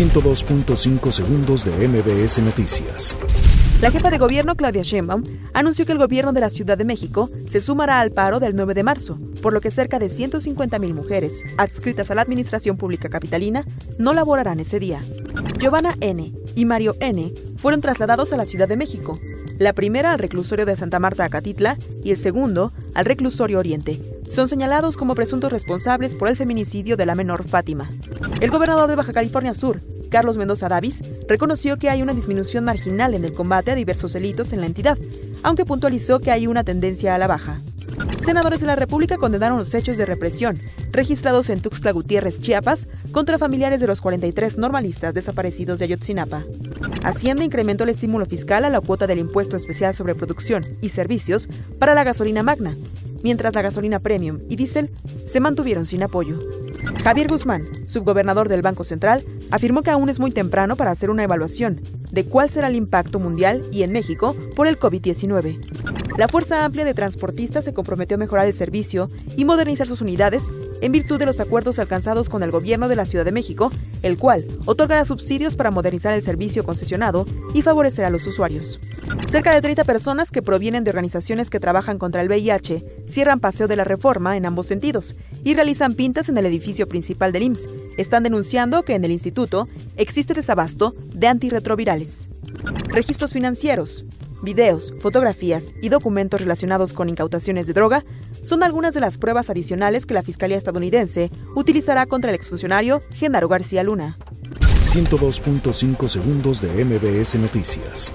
102.5 segundos de MBS Noticias. La jefa de gobierno, Claudia Sheinbaum, anunció que el gobierno de la Ciudad de México se sumará al paro del 9 de marzo, por lo que cerca de 150.000 mujeres adscritas a la Administración Pública Capitalina no laborarán ese día. Giovanna N. y Mario N. fueron trasladados a la Ciudad de México, la primera al reclusorio de Santa Marta Acatitla y el segundo al reclusorio Oriente. Son señalados como presuntos responsables por el feminicidio de la menor Fátima. El gobernador de Baja California Sur, Carlos Mendoza Davis, reconoció que hay una disminución marginal en el combate a diversos delitos en la entidad, aunque puntualizó que hay una tendencia a la baja. Senadores de la República condenaron los hechos de represión registrados en Tuxtla Gutiérrez, Chiapas, contra familiares de los 43 normalistas desaparecidos de Ayotzinapa. Hacienda incrementó el estímulo fiscal a la cuota del impuesto especial sobre producción y servicios para la gasolina magna, mientras la gasolina premium y diésel se mantuvieron sin apoyo. Javier Guzmán, subgobernador del Banco Central, afirmó que aún es muy temprano para hacer una evaluación de cuál será el impacto mundial y en México por el COVID-19. La Fuerza Amplia de Transportistas se comprometió a mejorar el servicio y modernizar sus unidades en virtud de los acuerdos alcanzados con el gobierno de la Ciudad de México, el cual otorgará subsidios para modernizar el servicio concesionado y favorecer a los usuarios. Cerca de 30 personas que provienen de organizaciones que trabajan contra el VIH cierran Paseo de la Reforma en ambos sentidos y realizan pintas en el edificio principal del IMSS. Están denunciando que en el instituto existe desabasto de antirretrovirales. Registros financieros, videos, fotografías y documentos relacionados con incautaciones de droga son algunas de las pruebas adicionales que la Fiscalía estadounidense utilizará contra el exfuncionario Genaro García Luna. 102.5 segundos de MBS Noticias.